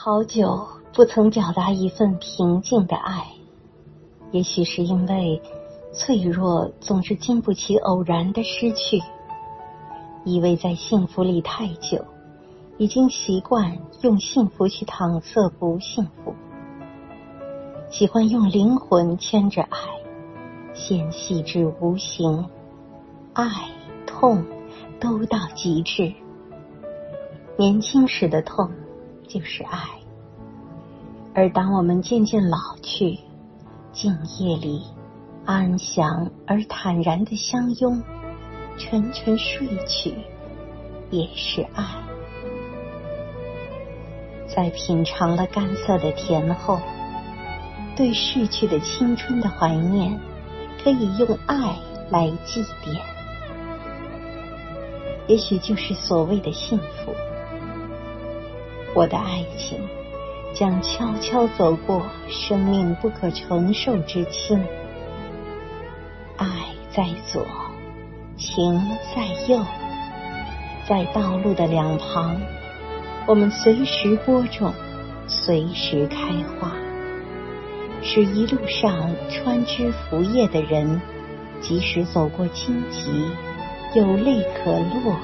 好久不曾表达一份平静的爱，也许是因为脆弱总是经不起偶然的失去。依偎在幸福里太久，已经习惯用幸福去搪塞不幸福。喜欢用灵魂牵着爱，纤细至无形，爱痛都到极致。年轻时的痛。就是爱，而当我们渐渐老去，静夜里安详而坦然的相拥，沉沉睡去，也是爱。在品尝了干涩的甜后，对逝去的青春的怀念，可以用爱来祭奠，也许就是所谓的幸福。我的爱情将悄悄走过生命不可承受之轻，爱在左，情在右，在道路的两旁，我们随时播种，随时开花，使一路上穿枝拂叶的人，即使走过荆棘，有泪可落，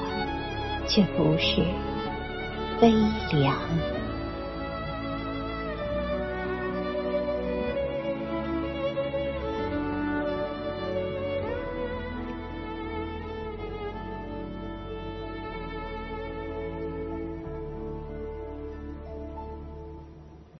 却不是。悲凉。